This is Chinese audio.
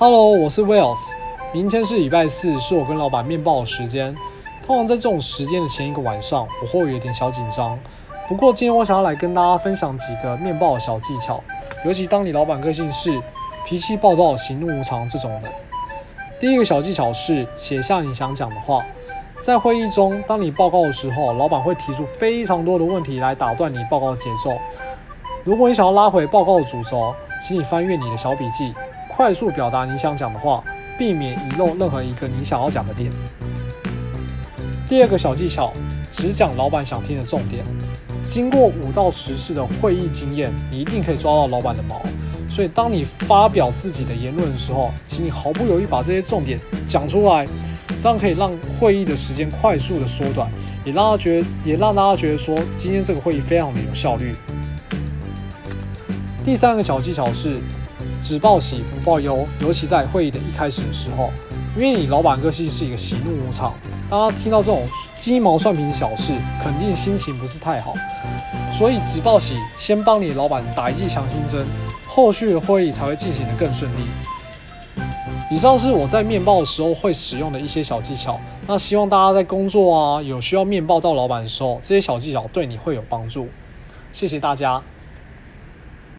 Hello，我是 Wells。明天是礼拜四，是我跟老板面报的时间。通常在这种时间的前一个晚上，我会有点小紧张。不过今天我想要来跟大家分享几个面报的小技巧，尤其当你老板个性是脾气暴躁、喜怒无常这种人。第一个小技巧是写下你想讲的话。在会议中，当你报告的时候，老板会提出非常多的问题来打断你报告的节奏。如果你想要拉回报告的主轴，请你翻阅你的小笔记，快速表达你想讲的话，避免遗漏任何一个你想要讲的点。第二个小技巧，只讲老板想听的重点。经过五到十次的会议经验，你一定可以抓到老板的毛。所以，当你发表自己的言论的时候，请你毫不犹豫把这些重点讲出来。这样可以让会议的时间快速的缩短，也让他觉得，也让大家觉得说，今天这个会议非常的有效率。第三个小技巧是，只报喜不报忧，尤其在会议的一开始的时候，因为你老板个性是一个喜怒无常，当他听到这种鸡毛蒜皮的小事，肯定心情不是太好。所以只报喜，先帮你老板打一剂强心针，后续的会议才会进行的更顺利。以上是我在面报的时候会使用的一些小技巧。那希望大家在工作啊有需要面报到老板的时候，这些小技巧对你会有帮助。谢谢大家。